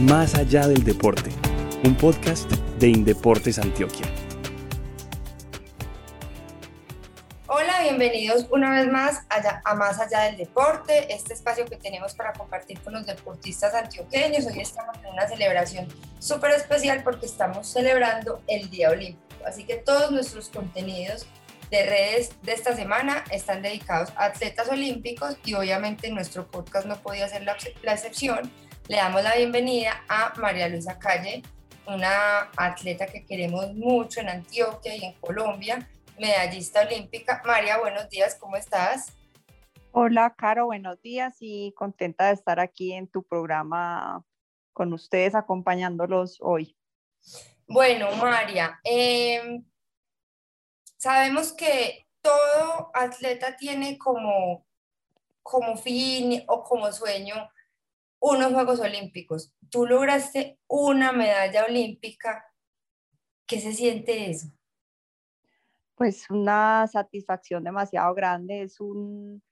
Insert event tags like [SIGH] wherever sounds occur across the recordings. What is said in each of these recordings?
Más allá del deporte, un podcast de Indeportes Antioquia. Hola, bienvenidos una vez más a Más allá del deporte, este espacio que tenemos para compartir con los deportistas antioqueños. Hoy estamos en una celebración súper especial porque estamos celebrando el Día Olímpico. Así que todos nuestros contenidos de redes de esta semana están dedicados a atletas olímpicos y obviamente nuestro podcast no podía ser la, la excepción. Le damos la bienvenida a María Luisa Calle, una atleta que queremos mucho en Antioquia y en Colombia, medallista olímpica. María, buenos días, ¿cómo estás? Hola, Caro, buenos días y contenta de estar aquí en tu programa con ustedes acompañándolos hoy. Bueno, María, eh, sabemos que todo atleta tiene como, como fin o como sueño unos Juegos Olímpicos. Tú lograste una medalla olímpica. ¿Qué se siente eso? Pues una satisfacción demasiado grande. Es un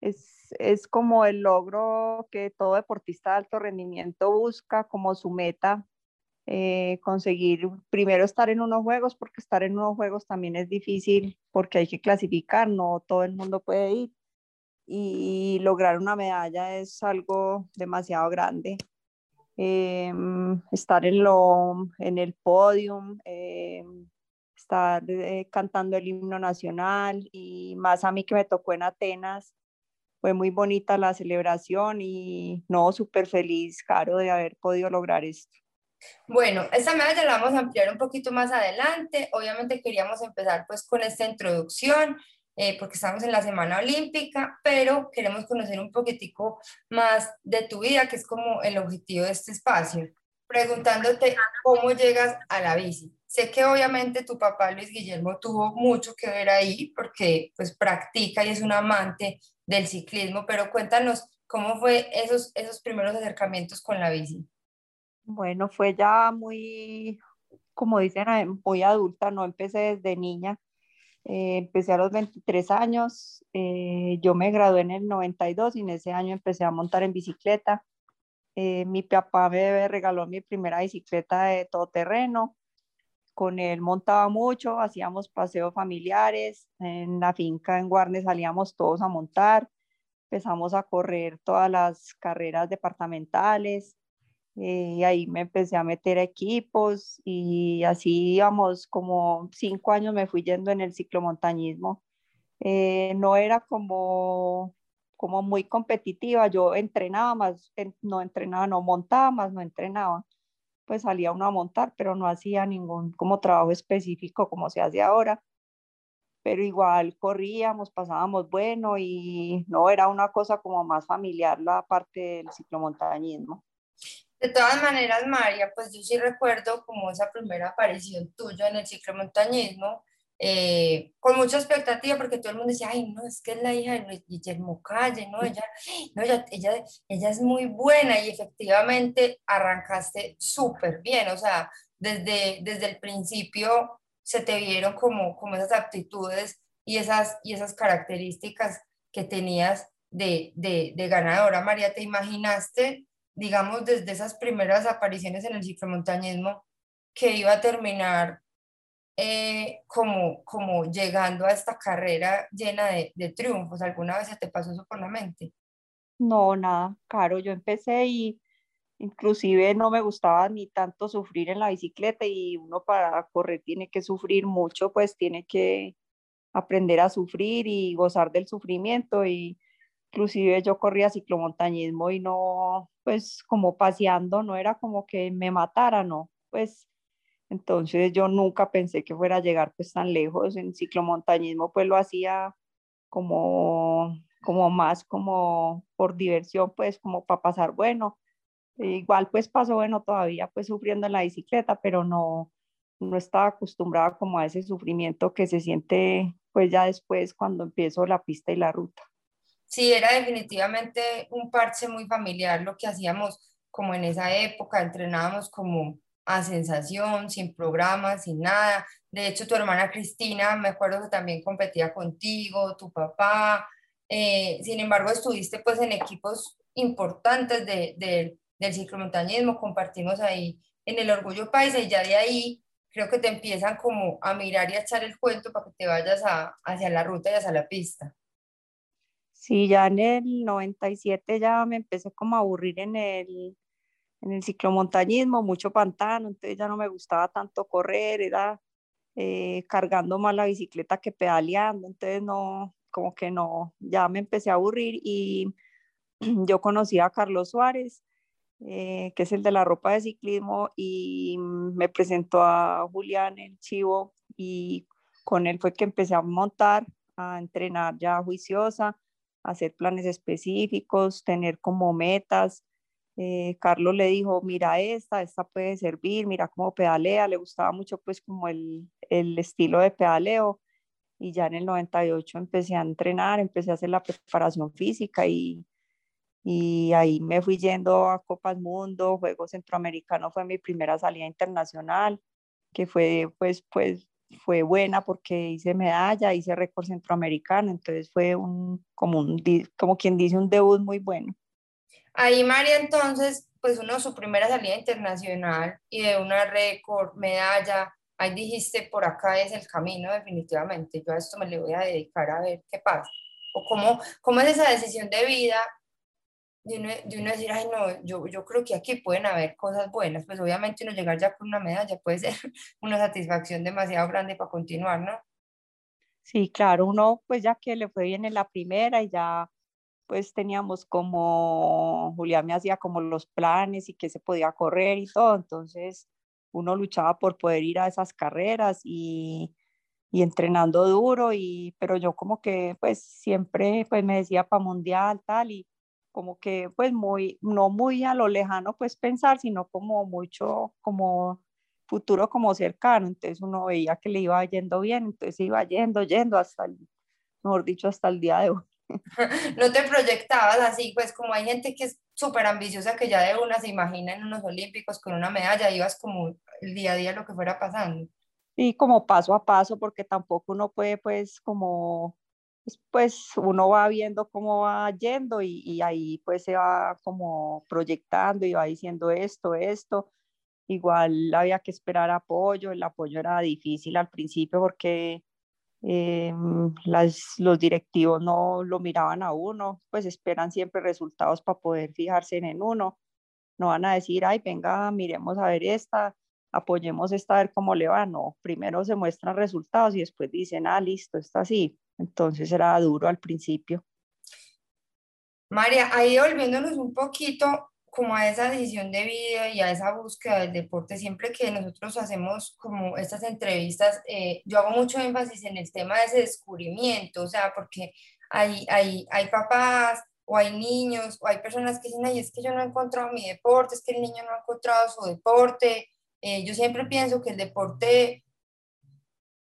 es, es como el logro que todo deportista de alto rendimiento busca como su meta eh, conseguir primero estar en unos juegos, porque estar en unos juegos también es difícil, porque hay que clasificar, no todo el mundo puede ir. Y lograr una medalla es algo demasiado grande. Em, estar en, lo, en el podium, em, estar eh, cantando el himno nacional y más a mí que me tocó en Atenas, fue muy bonita la celebración y no, súper feliz, Caro, de haber podido lograr esto. Bueno, esta medalla la vamos a ampliar un poquito más adelante. Obviamente queríamos empezar pues con esta introducción eh, porque estamos en la Semana Olímpica, pero queremos conocer un poquitico más de tu vida, que es como el objetivo de este espacio. Preguntándote cómo llegas a la bici. Sé que obviamente tu papá Luis Guillermo tuvo mucho que ver ahí porque pues practica y es un amante del ciclismo, pero cuéntanos cómo fue esos, esos primeros acercamientos con la bici. Bueno, fue ya muy, como dicen, eh, muy adulta, no empecé desde niña. Eh, empecé a los 23 años, eh, yo me gradué en el 92 y en ese año empecé a montar en bicicleta. mi papá me regaló mi primera bicicleta de todoterreno. Con él montaba mucho, hacíamos paseos familiares. En la finca en Guarne salíamos todos a montar. Empezamos a correr todas las carreras departamentales. Eh, y ahí me empecé a meter equipos y así íbamos como cinco años me fui yendo en el ciclomontañismo. Eh, no era como, como muy competitiva, yo entrenaba más, no entrenaba, no montaba más, no entrenaba. Pues salía uno a montar, pero no hacía ningún como trabajo específico como se hace ahora. Pero igual corríamos, pasábamos bueno y no era una cosa como más familiar la parte del ciclomontañismo. De todas maneras, María, pues yo sí recuerdo como esa primera aparición tuya en el ciclomontañismo, eh, con mucha expectativa, porque todo el mundo decía, ay, no, es que es la hija de Guillermo Calle, ¿no? Ella, no, ella, ella, ella es muy buena y efectivamente arrancaste súper bien, o sea, desde, desde el principio se te vieron como, como esas aptitudes y esas, y esas características que tenías de, de, de ganadora. María, ¿te imaginaste digamos, desde esas primeras apariciones en el ciclomontañismo, que iba a terminar eh, como, como llegando a esta carrera llena de, de, triunfos. ¿Alguna vez se te pasó eso por la mente? No, nada, claro, yo empecé y inclusive no me gustaba ni tanto sufrir en la bicicleta y uno para correr tiene que sufrir mucho, pues tiene que aprender a sufrir y gozar del sufrimiento y inclusive yo corría ciclomontañismo y no, pues como paseando, no era como que me matara, no, pues entonces yo nunca pensé que fuera a llegar pues tan lejos, en ciclomontañismo pues lo hacía como, como más como por diversión, pues como para pasar bueno, igual pues pasó bueno todavía pues sufriendo en la bicicleta, pero no, no estaba acostumbrada como a ese sufrimiento que se siente pues ya después cuando empiezo la pista y la ruta sí era definitivamente un parche muy familiar lo que hacíamos como en esa época, entrenábamos como a sensación, sin programas, sin nada. De hecho, tu hermana Cristina, me acuerdo que también competía contigo, tu papá. Eh, sin embargo, estuviste pues en equipos importantes de, del ciclomontañismo, compartimos ahí en el Orgullo Paisa y ya de ahí creo que te empiezan como a mirar y a echar el cuento para que te vayas a, hacia la ruta y hacia la pista. Sí, ya en el 97 ya me empecé como a aburrir en el, en el ciclomontañismo, mucho pantano, entonces ya no me gustaba tanto correr, era eh, cargando más la bicicleta que pedaleando, entonces no, como que no, ya me empecé a aburrir y [CLEARS THROAT] yo conocí a Carlos Suárez, eh, que es el de la ropa de ciclismo, y me presentó a Julián el Chivo y con él fue que empecé a montar, a entrenar ya juiciosa, hacer planes específicos, tener como metas. Eh, Carlos le dijo, mira esta, esta puede servir, mira cómo pedalea, le gustaba mucho pues como el, el estilo de pedaleo y ya en el 98 empecé a entrenar, empecé a hacer la preparación física y, y ahí me fui yendo a Copas Mundo, Juegos Centroamericanos fue mi primera salida internacional, que fue pues, pues fue buena porque hice medalla, hice récord centroamericano, entonces fue un como, un, como quien dice un debut muy bueno. Ahí María entonces, pues uno su primera salida internacional y de una récord, medalla, ahí dijiste, por acá es el camino definitivamente, yo a esto me le voy a dedicar a ver qué pasa. O cómo, cómo es esa decisión de vida de uno, de uno decir, ay no, yo, yo creo que aquí pueden haber cosas buenas, pues obviamente uno llegar ya con una medalla puede ser [LAUGHS] una satisfacción demasiado grande para continuar, ¿no? Sí, claro, uno pues ya que le fue bien en la primera y ya pues teníamos como, Julián me hacía como los planes y que se podía correr y todo, entonces uno luchaba por poder ir a esas carreras y, y entrenando duro, y, pero yo como que pues siempre pues me decía para mundial tal y como que pues muy, no muy a lo lejano pues pensar, sino como mucho como futuro como cercano, entonces uno veía que le iba yendo bien, entonces iba yendo, yendo hasta el, mejor dicho, hasta el día de hoy. [LAUGHS] No te proyectabas así, pues como hay gente que es súper ambiciosa que ya de una se imagina en unos olímpicos con una medalla, ibas como el día a día lo que fuera pasando. Y como paso a paso, porque tampoco uno puede pues como, pues, uno va viendo cómo va yendo y, y ahí pues se va como proyectando y va diciendo esto, esto. Igual había que esperar apoyo, el apoyo era difícil al principio porque eh, las, los directivos no lo miraban a uno, pues esperan siempre resultados para poder fijarse en uno. No van a decir, ay, venga, miremos a ver esta, apoyemos esta, a ver cómo le va. No, primero se muestran resultados y después dicen, ah, listo, está así. Entonces era duro al principio. María, ahí volviéndonos un poquito, como a esa decisión de vida y a esa búsqueda del deporte, siempre que nosotros hacemos como estas entrevistas, eh, yo hago mucho énfasis en el tema de ese descubrimiento, o sea, porque hay, hay, hay papás o hay niños o hay personas que dicen, ay, es que yo no he encontrado mi deporte, es que el niño no ha encontrado su deporte. Eh, yo siempre pienso que el deporte,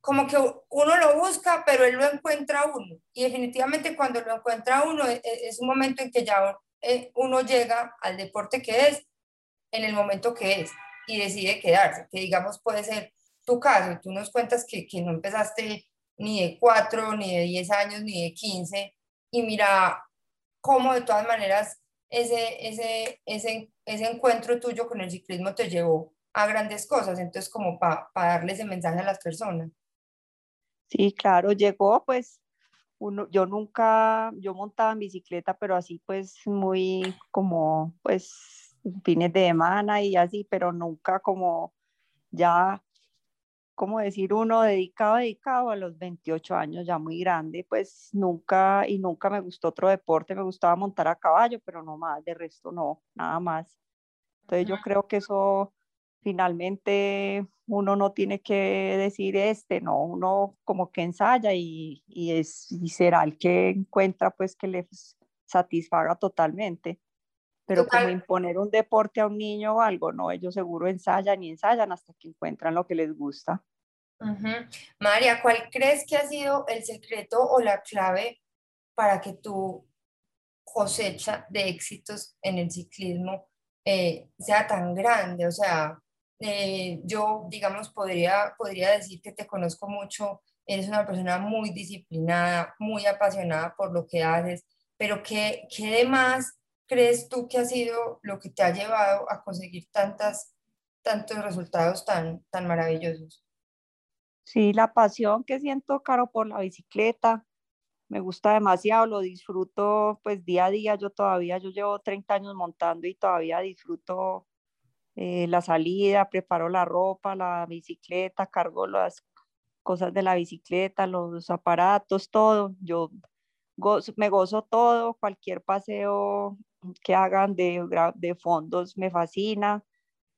como que uno lo busca, pero él lo encuentra uno. Y definitivamente cuando lo encuentra uno, es, e, es un momento en que ya eh, uno llega al deporte que es en el momento que es y decide quedarse, que digamos puede ser tu caso, tú nos cuentas que, que no empezaste ni de 4, ni de 10 años, ni de 15, y mira cómo de todas maneras ese, ese, ese, ese encuentro tuyo con el ciclismo te llevó a grandes cosas, entonces como para darle ese mensaje a las personas. Sí, claro, llegó pues yo nunca, yo montaba en bicicleta, pero así pues muy como pues fines de semana y así, pero nunca como ya, como decir uno dedicado, dedicado a los 28 años, ya muy grande, pues nunca y nunca me gustó otro deporte, me gustaba montar a caballo, pero no más, de resto no, nada más. Entonces yo creo que eso finalmente uno no tiene que decir este, no, uno como que ensaya y, y, es, y será el que encuentra pues que le satisfaga totalmente. Pero como imponer un deporte a un niño o algo, no, ellos seguro ensayan y ensayan hasta que encuentran lo que les gusta. María, ¿cuál crees que ha sido el secreto o la clave para que tu cosecha de éxitos en el ciclismo eh, sea tan grande? O sea, eh, yo, digamos, podría, podría decir que te conozco mucho, eres una persona muy disciplinada, muy apasionada por lo que haces, pero ¿qué, qué de más crees tú que ha sido lo que te ha llevado a conseguir tantas, tantos resultados tan, tan maravillosos? Sí, la pasión que siento, Caro, por la bicicleta, me gusta demasiado, lo disfruto pues día a día, yo todavía, yo llevo 30 años montando y todavía disfruto eh, la salida, preparo la ropa, la bicicleta, cargo las cosas de la bicicleta, los aparatos, todo, yo me gozo todo, cualquier paseo que hagan de, de fondos me fascina,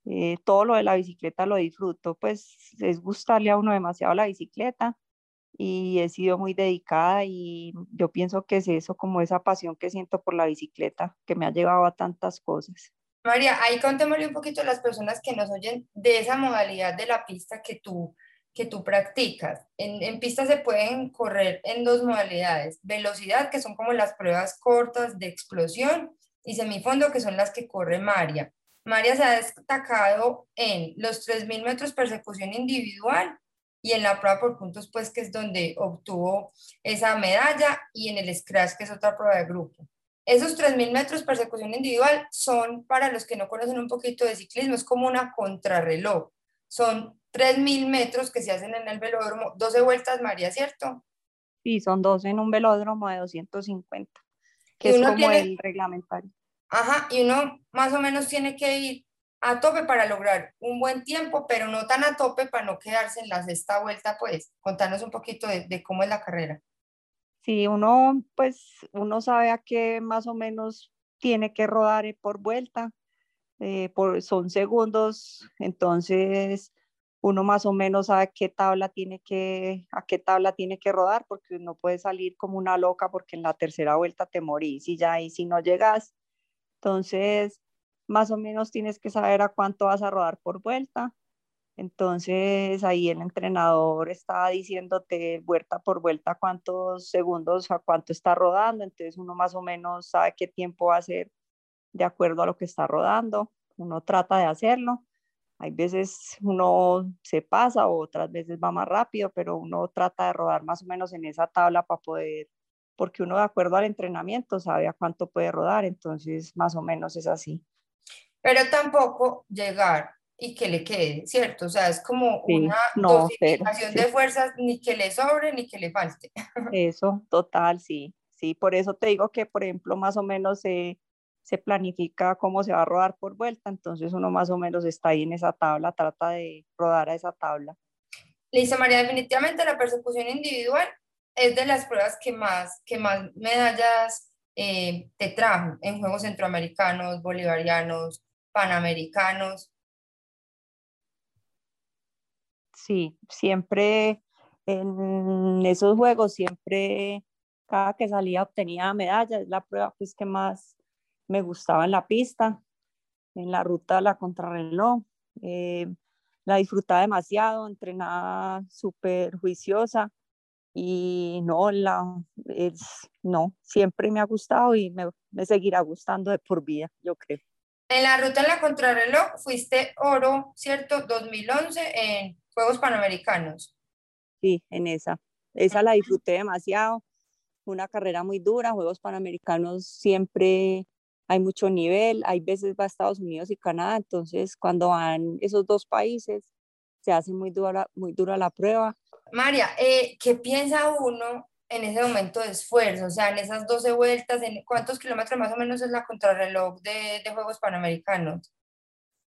eh, todo lo de la bicicleta lo disfruto, pues es gustarle a uno demasiado la bicicleta y he sido muy dedicada y yo pienso que es eso, como esa pasión que siento por la bicicleta, que me ha llevado a tantas cosas. María, ahí contémosle un poquito a las personas que nos oyen de esa modalidad de la pista que tú, que tú practicas. En, en pista se pueden correr en dos modalidades, velocidad, que son como las pruebas cortas de explosión, y semifondo, que son las que corre María. María se ha destacado en los 3.000 metros persecución individual y en la prueba por puntos, pues que es donde obtuvo esa medalla, y en el Scratch, que es otra prueba de grupo. Esos 3.000 metros persecución individual son, para los que no conocen un poquito de ciclismo, es como una contrarreloj. Son 3.000 metros que se hacen en el velódromo, 12 vueltas, María, ¿cierto? Sí, son 12 en un velódromo de 250, que es como el reglamentario. Ajá, y uno más o menos tiene que ir a tope para lograr un buen tiempo, pero no tan a tope para no quedarse en la sexta vuelta, pues. Contanos un poquito de, cómo es la carrera. Sí, uno, pues, uno sabe a qué más o menos tiene que rodar por vuelta, eh, por, son segundos, entonces uno más o menos sabe qué tabla tiene que, a qué tabla tiene que rodar, porque no puede salir como una loca porque en la tercera vuelta te morís y ya, y si no llegas, entonces más o menos tienes que saber a cuánto vas a rodar por vuelta. Entonces ahí el entrenador está diciéndote vuelta por vuelta cuántos segundos a cuánto está rodando. Entonces uno más o menos sabe qué tiempo va a hacer de acuerdo a lo que está rodando. Uno trata de hacerlo. Hay veces uno se pasa, otras veces va más rápido, pero uno trata de rodar más o menos en esa tabla para poder, porque uno de acuerdo al entrenamiento sabe a cuánto puede rodar, entonces más o menos es así pero tampoco llegar y que le quede, ¿cierto? O sea, es como una no, de fuerzas, ni que le sobre ni que le falte. [LAUGHS] Eso, total, sí. Sí, por eso te digo que, por ejemplo, más o menos se, se planifica cómo se va a rodar por vuelta, entonces uno más o menos está ahí en esa tabla, trata de rodar a esa tabla. Listo, María, definitivamente la persecución individual es de las pruebas que más, que más medallas eh, te trajo en Juegos Centroamericanos, Bolivarianos, panamericanos. Sí, siempre en esos juegos, siempre cada que salía obtenía medallas, es la prueba pues que más me gustaba en la pista, en la ruta la contrarreloj. Eh, la disfrutaba demasiado, entrenaba súper juiciosa y no, la, es, no, siempre me ha gustado y me, seguirá gustando de por vida, yo creo. En la ruta en la contrarreloj fuiste oro, ¿cierto? 2011 en Juegos Panamericanos. Sí, en esa. Esa la disfruté demasiado. Una carrera muy dura. Juegos Panamericanos siempre hay mucho nivel. Hay veces va a Estados Unidos y Canadá. Entonces, cuando van esos dos países, se hace muy dura, muy dura la prueba. María, eh, ¿qué piensa uno en ese momento de esfuerzo, o sea, en esas 12 vueltas, ¿en ¿cuántos kilómetros más o menos es la contrarreloj de, de Juegos Panamericanos?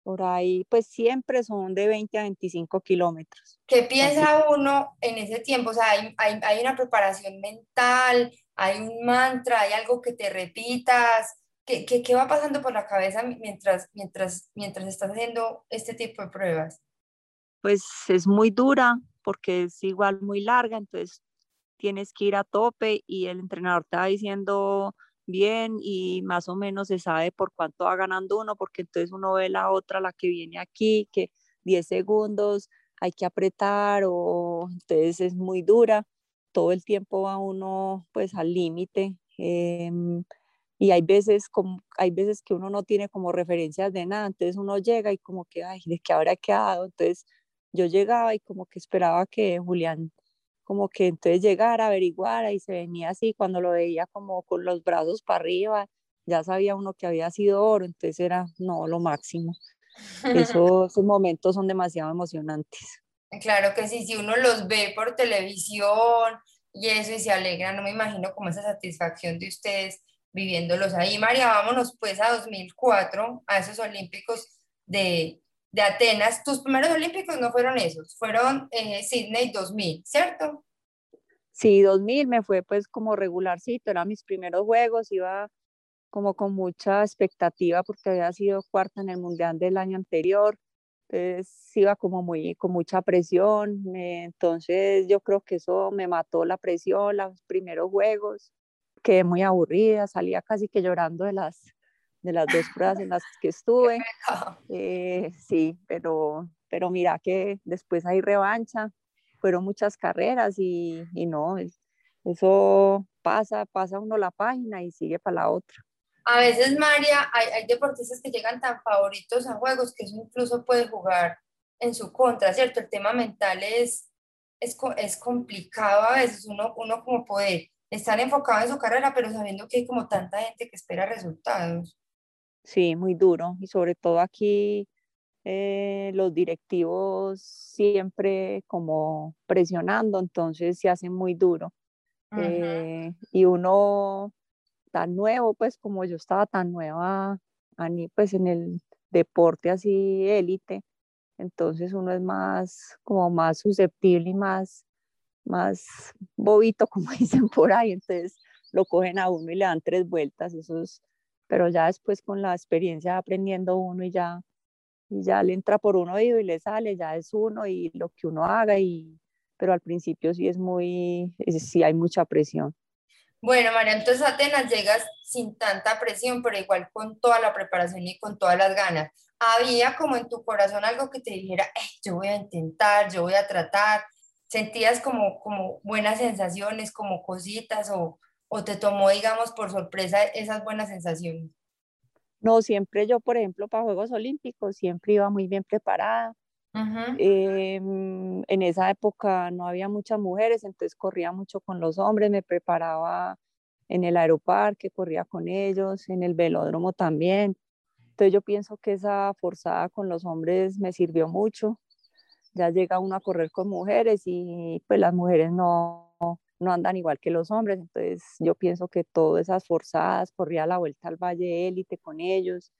Por ahí, pues siempre son de 20 a 25 kilómetros. ¿Qué piensa uno en ese tiempo? O sea, hay, hay, hay, una preparación mental, hay un mantra, hay algo que te repitas. ¿Qué, qué, qué va pasando por la cabeza mientras, mientras, mientras estás haciendo este tipo de pruebas? Pues es muy dura porque es igual muy larga, entonces tienes que ir a tope y el entrenador te va diciendo bien y más o menos se sabe por cuánto va ganando uno, porque entonces uno ve la otra, la que viene aquí, que 10 segundos hay que apretar o entonces es muy dura, todo el tiempo va uno pues al límite. Em, y hay veces, como, hay veces que uno no tiene como referencias de nada, entonces uno llega y como que, ay, ¿de qué habrá quedado? Entonces yo llegaba y como que esperaba que Julián como que entonces llegar a averiguar y se venía así cuando lo veía como con los brazos para arriba ya sabía uno que había sido oro, entonces era, no, lo máximo. [LAUGHS] esos momentos son demasiado emocionantes. Claro que sí, si uno los ve por televisión y eso y se alegra, no me imagino como esa satisfacción de ustedes viviéndolos ahí. María, vámonos pues a 2004, a esos Olímpicos de, de Atenas. Tus primeros Olímpicos no fueron esos, fueron eh, Sydney 2000, ¿cierto? Sí, 2000 me fue pues como regularcito, eran mis primeros juegos, iba como con mucha expectativa porque había sido cuarta en el Mundial del año anterior, entonces iba como muy con mucha presión, entonces yo creo que eso me mató la presión, los primeros juegos, quedé muy aburrida, salía casi que llorando de las, de las dos pruebas en las que [LAUGHS] estuve. Eh, sí, pero, pero mira que después hay revancha, fueron muchas carreras y, y no, eso pasa, pasa uno la página y sigue para la otra. A veces, María, hay, hay, deportistas que llegan tan favoritos a juegos que eso incluso puede jugar en su contra, ¿cierto? El tema mental es, es, es complicado a veces, uno, uno como poder estar enfocado en su carrera, pero sabiendo que hay como tanta gente que espera resultados. Sí, muy duro. Y sobre todo aquí eh, los directivos siempre como presionando, entonces se hace muy duro. Eh, y uno tan nuevo, pues como yo estaba tan nueva, pues en el deporte así élite, entonces uno es más, como más susceptible y más más bobito, [LAUGHS] como dicen por ahí, entonces lo cogen a uno y le dan tres vueltas, eso pero ya después con la experiencia aprendiendo uno y ya, y ya le entra por un oído y le sale, ya es uno y lo que uno haga, y, pero al principio sí es muy, sí hay mucha presión. Bueno, María, entonces Atenas llegas sin tanta presión, pero igual con toda la preparación y con todas las ganas. ¿Había como en tu corazón algo que te dijera, eh, yo voy a intentar, yo voy a tratar, sentías como, como buenas sensaciones, como cositas o, o te tomó, digamos, por sorpresa esas buenas sensaciones? No, siempre yo, por ejemplo, para Juegos Olímpicos, siempre iba muy bien preparada. Em, en esa época no había muchas mujeres, entonces corría mucho con los hombres, me preparaba en el aeroparque, corría con ellos, en el velódromo también. Entonces yo pienso que esa forzada con los hombres me sirvió mucho ya llega uno a correr con mujeres y pues las mujeres no, no andan igual que los hombres, entonces yo pienso que todas esas forzadas, corría la vuelta al Valle Élite con ellos,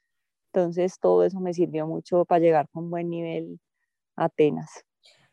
entonces todo eso me sirvió mucho para llegar con buen nivel a Atenas.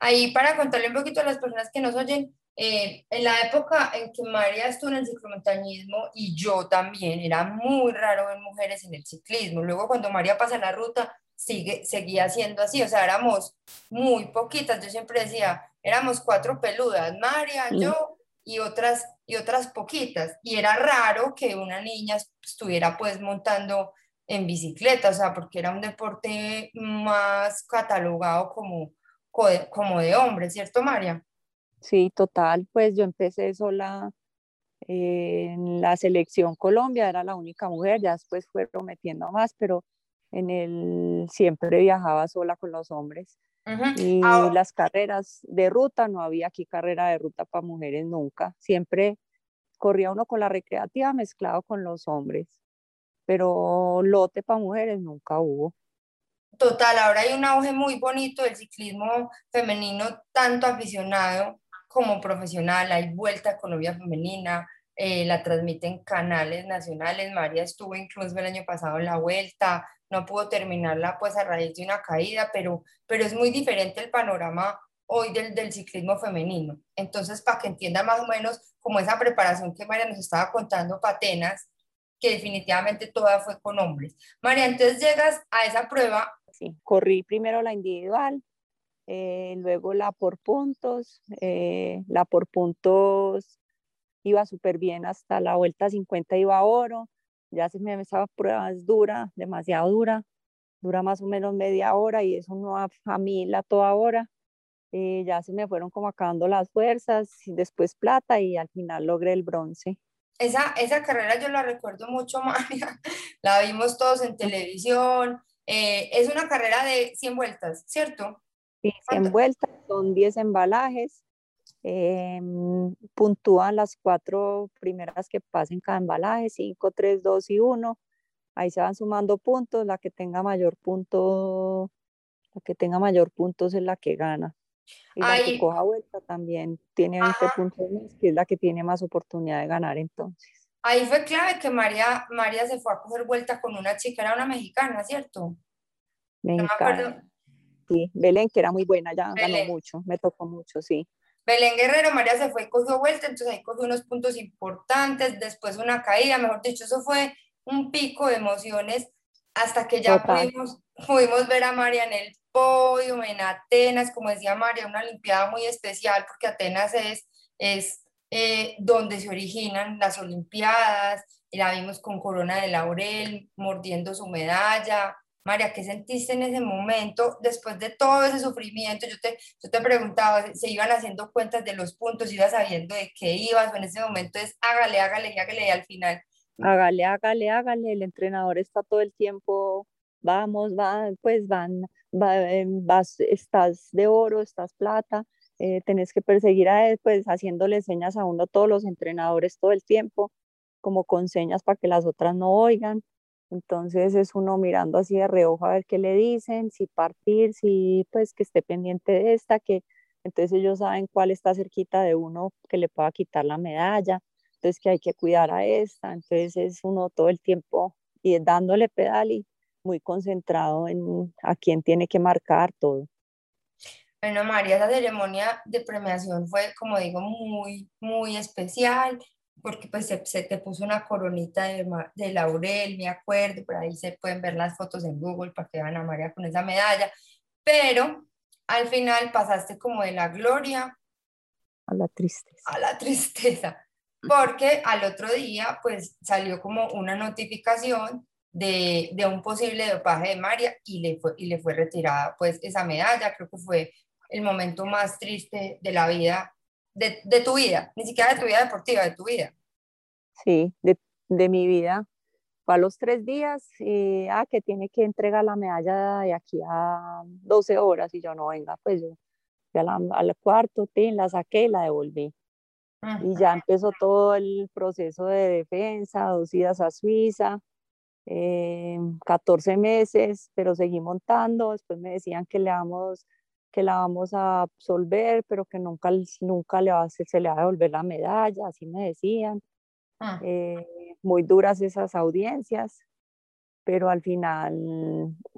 Ahí para contarle un poquito a las personas que nos oyen, eh, en la época en que María estuvo en el ciclomontañismo y yo también, era muy raro ver mujeres en el ciclismo. Luego cuando María pasa la ruta, sigue, seguía siendo así, o sea, éramos muy poquitas, yo siempre decía, éramos cuatro peludas, María, yo y otras, y otras poquitas, y era raro que una niña estuviera pues montando en bicicleta, o sea, porque era un deporte más catalogado como, como de hombre, ¿cierto, María? Sí, total, pues yo empecé sola en la selección Colombia, era la única mujer, ya después fue prometiendo más, pero en el siempre viajaba sola con los hombres. Y las carreras de ruta, no había aquí carrera de ruta para mujeres nunca. Siempre corría uno con la recreativa mezclado con los hombres, pero lote para mujeres nunca hubo. Total, ahora hay un auge muy bonito del ciclismo femenino, tanto aficionado como profesional. Hay Vuelta a Colombia Femenina, eh, la transmiten canales nacionales. María estuvo incluso el año pasado en la Vuelta, no pudo terminarla pues a raíz de una caída, pero, pero es muy diferente el panorama hoy del, del ciclismo femenino. Entonces, para que entiendan más o menos como esa preparación que María nos estaba contando para Atenas, que definitivamente toda fue con hombres. María, entonces llegas a esa prueba. Sí, corrí primero la individual, eh, luego la por puntos, eh, la por puntos iba súper bien hasta la vuelta 50 iba oro, ya se me esa prueba es dura, demasiado dura, dura más o menos media hora y eso no a mí la toda hora. Eh, ya se me fueron como acabando las fuerzas, y después plata y al final logré el bronce. Esa, esa carrera yo la recuerdo mucho, [LAUGHS] María, la vimos todos en televisión, eh, es una carrera de 100 vueltas, ¿cierto? Sí, 100 vueltas, son 10 embalajes, em, puntúan las cuatro primeras que pasen cada embalaje, 5, 3, 2 y 1. Ahí se van sumando puntos, la que tenga mayor punto, la que tenga mayor puntos es la que gana. Y la que coja vuelta también tiene 20 puntos más, que es la que tiene más oportunidad de ganar entonces. Ahí fue clave que María, María se fue a coger vuelta con una chica, era una mexicana, ¿cierto? Mexicana. sí, Belén, que era muy buena, ya ganó mucho, me tocó mucho, sí. Belén Guerrero, María se fue y cogió vuelta, entonces ahí cogió unos puntos importantes, después una caída, mejor dicho, eso fue un pico de emociones hasta que ya pudimos, pudimos ver a María en el podio, en Atenas, como decía María, una Olimpiada muy especial porque Atenas es, es eh, donde se originan las Olimpiadas, la vimos con Corona de Laurel, mordiendo su medalla. María, ¿qué sentiste en ese momento después de todo ese sufrimiento? Yo te, yo te preguntaba, ¿se iban haciendo cuentas de los puntos? ¿Ibas sabiendo de qué ibas? O en ese momento es hágale, hágale, hágale, y al final. Hágale, hágale, hágale. El entrenador está todo el tiempo, vamos, va, pues van, eh, vas, estás de oro, estás plata eh, tenés que perseguir a él, pues haciéndole señas a uno todos los entrenadores todo el tiempo, como con señas para que las otras no oigan. Entonces es uno mirando así de reojo a ver qué le dicen, si partir, si pues que esté pendiente de esta, que entonces ellos saben cuál está cerquita de uno que le pueda quitar la medalla, entonces que hay que cuidar a esta, entonces es uno todo el tiempo y dándole pedal y muy concentrado en a quién tiene que marcar todo. Bueno, María, esa ceremonia de premiación fue, como digo, muy, muy especial, porque pues se, te puso una coronita de, de, laurel, me acuerdo, por ahí se pueden ver las fotos en Google para que vean a María con esa medalla, pero al final pasaste como de la gloria a la tristeza. A la tristeza, porque al otro día pues salió como una notificación de, de, un posible dopaje de María y le, fue, y le fue retirada pues esa medalla, creo que fue el momento más triste de la vida, de, de, tu vida, ni siquiera de tu vida deportiva, de tu vida. Sí, de, de mi vida. Fue a los tres días y, ah, que tiene que entregar la medalla de aquí a 12 horas y yo no, venga, pues yo fui al cuarto, la saqué y la devolví. Y ya empezó todo el proceso de defensa, dos idas a Suiza, 14 eh, meses, pero seguí montando. Después me decían que le damos que la vamos a absolver, pero que nunca, nunca le va, se, se le va a devolver la medalla, así me decían. Ah. Eh, muy duras esas audiencias, pero al final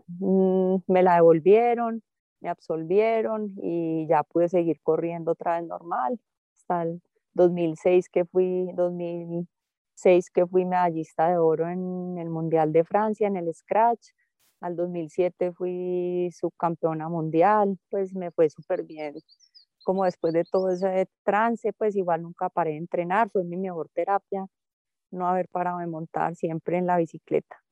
mm, me la devolvieron, me absolvieron y ya pude seguir corriendo otra vez normal hasta el 2006 que fui 2006 que fui medallista de oro en el Mundial de Francia en el Scratch al 2007 fui subcampeona mundial, pues me fue súper bien. Como después de todo ese trance, pues igual nunca paré de entrenar, fue mi mejor terapia, no haber parado de montar siempre en la bicicleta.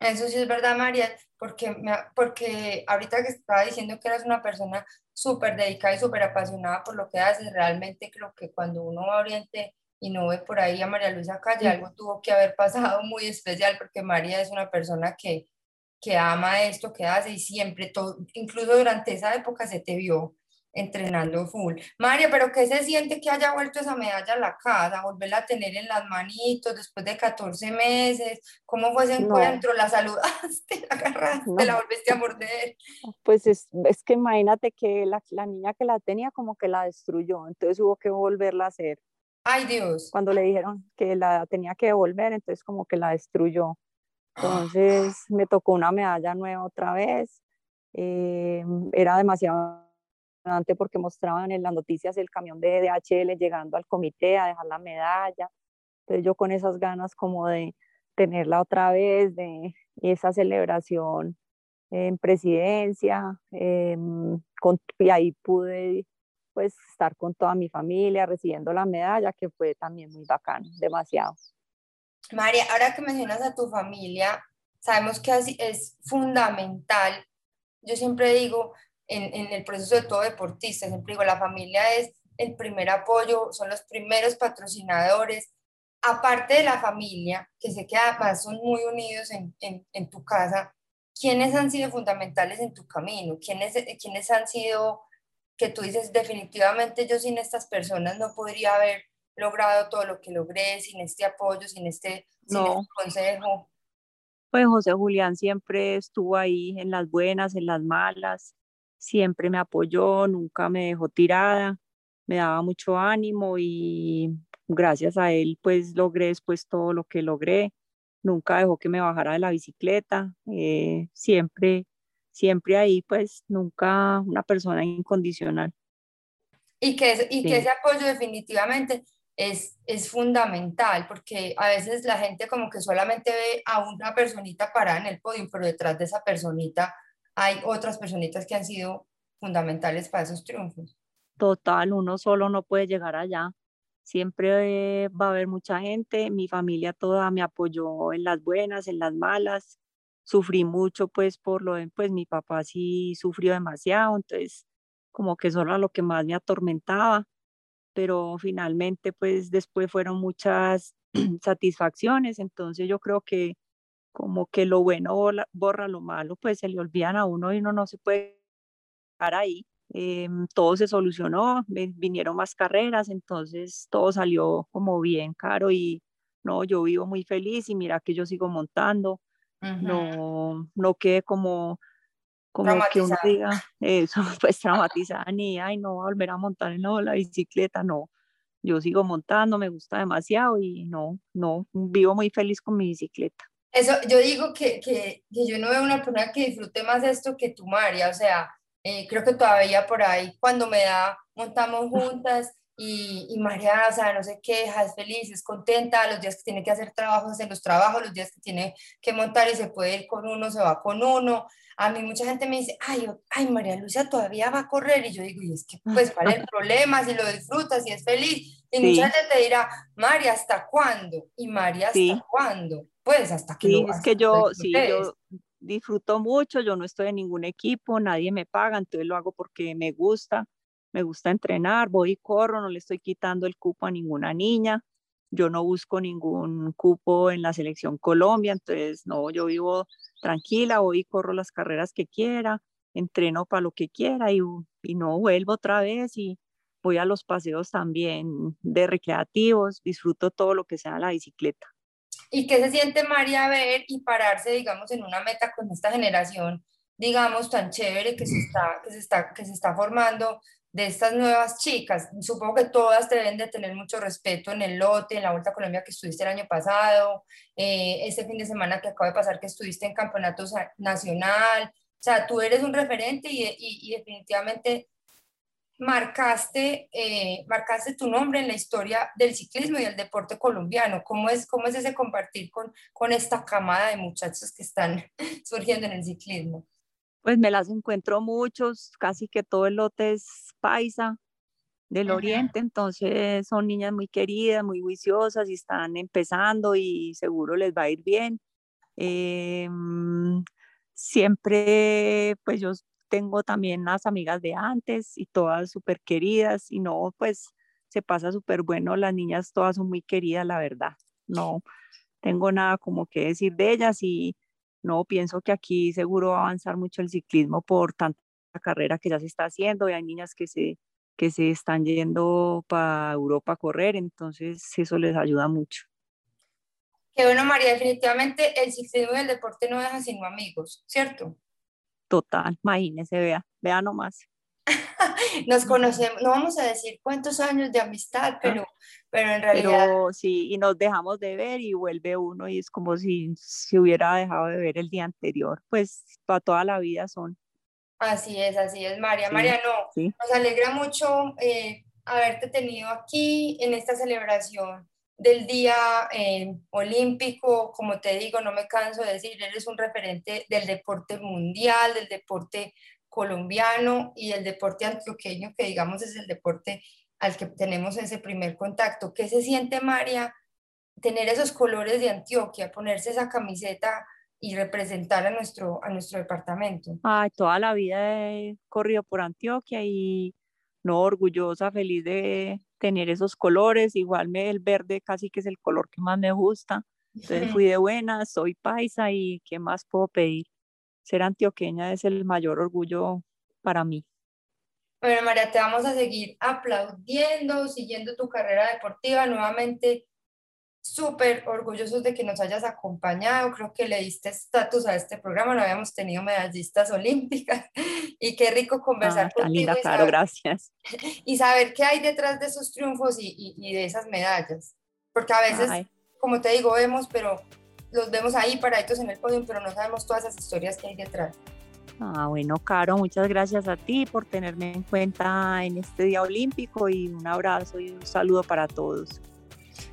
Eso sí es verdad, María, porque, porque ahorita que estaba diciendo que eres una persona súper dedicada y súper apasionada por lo que haces, realmente creo que cuando uno va oriente y no ve por ahí a María Luisa Calle, algo tuvo que haber pasado muy especial, porque María es una persona que, que ama esto que hace y siempre, todo, incluso durante esa época se te vio entrenando full. María, pero ¿qué se siente que haya vuelto esa medalla a la casa, volverla a tener en las manitos después de 14 meses? ¿Cómo fue ese encuentro? ¿La saludaste, [LAUGHS] la agarraste, la volviste a morder? Pues es, es que imagínate que la, la, niña que la tenía como que la destruyó, entonces hubo que volverla a hacer. Ay Dios. Cuando le dijeron que la tenía que devolver, entonces como que la destruyó. Entonces me tocó una medalla nueva otra vez. Eh, era demasiado importante porque mostraban en las noticias el camión de DHL llegando al comité a dejar la medalla. Entonces yo con esas ganas como de tenerla otra vez, de esa celebración en presidencia, eh, y ahí pude pues estar con toda mi familia recibiendo la medalla, que fue también muy bacano, demasiado. María, ahora que mencionas a tu familia, sabemos que es fundamental. Yo siempre digo, en, en, el proceso de todo deportista, siempre digo, la familia es el primer apoyo, son los primeros patrocinadores. Aparte de la familia, que sé que además son muy unidos en, en, en tu casa, ¿quiénes han sido fundamentales en tu camino? ¿Quiénes, ¿Quiénes han sido que tú dices, definitivamente yo sin estas personas no podría haber logrado todo lo que logré, sin este apoyo, sin este, sin este consejo? Pues José Julián siempre estuvo ahí en las buenas, en las malas, siempre me apoyó, nunca me dejó tirada, me daba mucho ánimo y gracias a él pues logré después todo lo que logré. Nunca dejó que me bajara de la bicicleta, eh, siempre, siempre ahí pues nunca una persona incondicional. Y que, y que ese apoyo definitivamente es, es fundamental, porque a veces la gente como que solamente ve a una personita parada en el podio, pero detrás de esa personita hay otras personitas que han sido fundamentales para esos triunfos. Total, uno solo no puede llegar allá. Siempre va a haber mucha gente, mi familia toda me apoyó en las buenas, en las malas. Sufrí mucho pues por lo de, pues mi papá sí sufrió demasiado, entonces como que eso era lo que más me atormentaba pero finalmente pues después fueron muchas [CLEARS THROAT] satisfacciones, entonces yo creo que como que lo bueno borra, lo malo, pues se le olvidan a uno y uno no se puede estar ahí. Em, todo se solucionó, vinieron más carreras, entonces todo salió como bien caro y no, yo vivo muy feliz y mira que yo sigo montando, no, no quedé como como que uno diga eso, [LAUGHS] pues traumatizada, ni, ay, no voy a volver a montar en la bicicleta, no. Yo sigo montando, me gusta demasiado y no, no, vivo muy feliz con mi bicicleta. Eso, yo digo que, que, que yo no veo una persona que disfrute más esto que tú, María, o sea, eh, creo que todavía por ahí, cuando me da, montamos juntas y, y María, o sea, no se queja, es feliz, es contenta, los días que tiene que hacer trabajos, hace los trabajos, los días que tiene que montar y se puede ir con uno, se va con uno, a mí mucha gente me dice, ay, ay, María Luisa todavía va a correr. Y yo digo, y es que, pues, [LAUGHS] ¿cuál es el problema? Si lo disfrutas, si es feliz. Y mucha gente te dirá, María, ¿hasta cuándo? Y María, ¿hasta cuándo? Pues, hasta que sí, es que yo, sí, yo disfruto mucho, yo no estoy en ningún equipo, nadie me paga, entonces lo hago porque me gusta, me gusta entrenar, voy y corro, no le estoy quitando el cupo a ninguna niña, yo no busco ningún cupo en la selección Colombia, entonces no, yo vivo tranquila, voy y corro las carreras que quiera, entreno para lo que quiera y, y no vuelvo otra vez y voy a los paseos también de recreativos, disfruto todo lo que sea la bicicleta. ¿Y qué se siente María ver y pararse, digamos, en una meta con esta generación, digamos, tan chévere que se [CLEARS THROAT] está, que se está, que se está formando de estas nuevas chicas? Supongo que todas deben de tener mucho respeto en el lote, en la Vuelta a Colombia que estuviste el año pasado, eh, este fin de semana que acaba de pasar que estuviste en Campeonato Nacional. O sea, tú eres un referente y, y, definitivamente marcaste, eh, marcaste tu nombre en la historia del ciclismo y del deporte colombiano. ¿Cómo es, cómo es ese compartir con, con esta camada de muchachos que están [LAUGHS] surgiendo en el ciclismo? Pues me las encuentro muchos, casi que todo el lote es paisa del oriente, entonces son niñas muy queridas, muy juiciosas y están empezando y seguro les va a ir bien. Em, siempre, pues yo tengo también las amigas de antes y todas súper queridas y no, pues se pasa súper bueno, las niñas todas son muy queridas, la verdad. No tengo nada como que decir de ellas y no, pienso que aquí seguro va a avanzar mucho el ciclismo por tanta carrera que ya se está haciendo y hay niñas que se, que se están yendo para Europa a correr, entonces eso les ayuda mucho. Qué bueno, María, definitivamente el ciclismo y el deporte no dejan sino amigos, ¿cierto? Total, imagínese, vea, vea nomás. [LAUGHS] nos conocemos, no vamos a decir cuántos años de amistad, pero, pero en realidad... Pero sí, y nos dejamos de ver y vuelve uno y es como si se hubiera dejado de ver el día anterior, pues para toda la vida son. Así es, así es, María. María, no, nos alegra mucho eh, haberte tenido aquí en esta celebración del Día eh, Olímpico, como te digo, no me canso de decir, eres un referente del deporte mundial, del deporte colombiano y el deporte antioqueño, que digamos es el deporte al que tenemos ese primer contacto. ¿Qué se siente, María, tener esos colores de Antioquia, ponerse esa camiseta y representar a nuestro, a nuestro departamento? Ay, toda la vida he corrido por Antioquia y no orgullosa, feliz de tener esos colores. Igual me, el verde casi que es el color que más me gusta. Entonces [LAUGHS] fui de buena, soy paisa y ¿qué más puedo pedir? Ser antioqueña es el mayor orgullo para mí. Bueno, María, te vamos a seguir aplaudiendo, siguiendo tu carrera deportiva. Nuevamente, súper orgullosos de que nos hayas acompañado. Creo que le diste estatus a este programa. No habíamos tenido medallistas olímpicas [LAUGHS] y qué rico conversar ah, contigo. Linda, claro, gracias. [LAUGHS] Y saber qué hay detrás de esos triunfos y, y, de esas medallas. Porque a veces, como te digo, vemos, pero los vemos ahí paraditos en el podio, pero no sabemos todas esas historias que hay detrás. Ah, bueno, Caro, muchas gracias a ti por tenerme en cuenta en este Día Olímpico y un abrazo y un saludo para todos.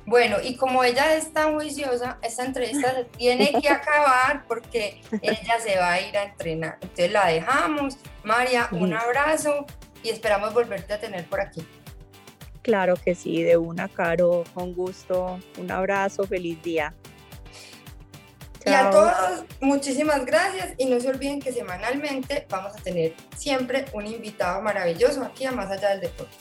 Bueno, y como ella es tan juiciosa, esta entrevista se tiene que [LAUGHS] acabar porque ella se va a ir a entrenar. Entonces la dejamos. María, un abrazo y esperamos volverte a tener por aquí. Claro que sí, de una, Caro, con gusto. Un abrazo, feliz día. Y a todos, muchísimas gracias y no se olviden que semanalmente vamos a tener siempre un invitado maravilloso aquí a Más Allá del Deporte.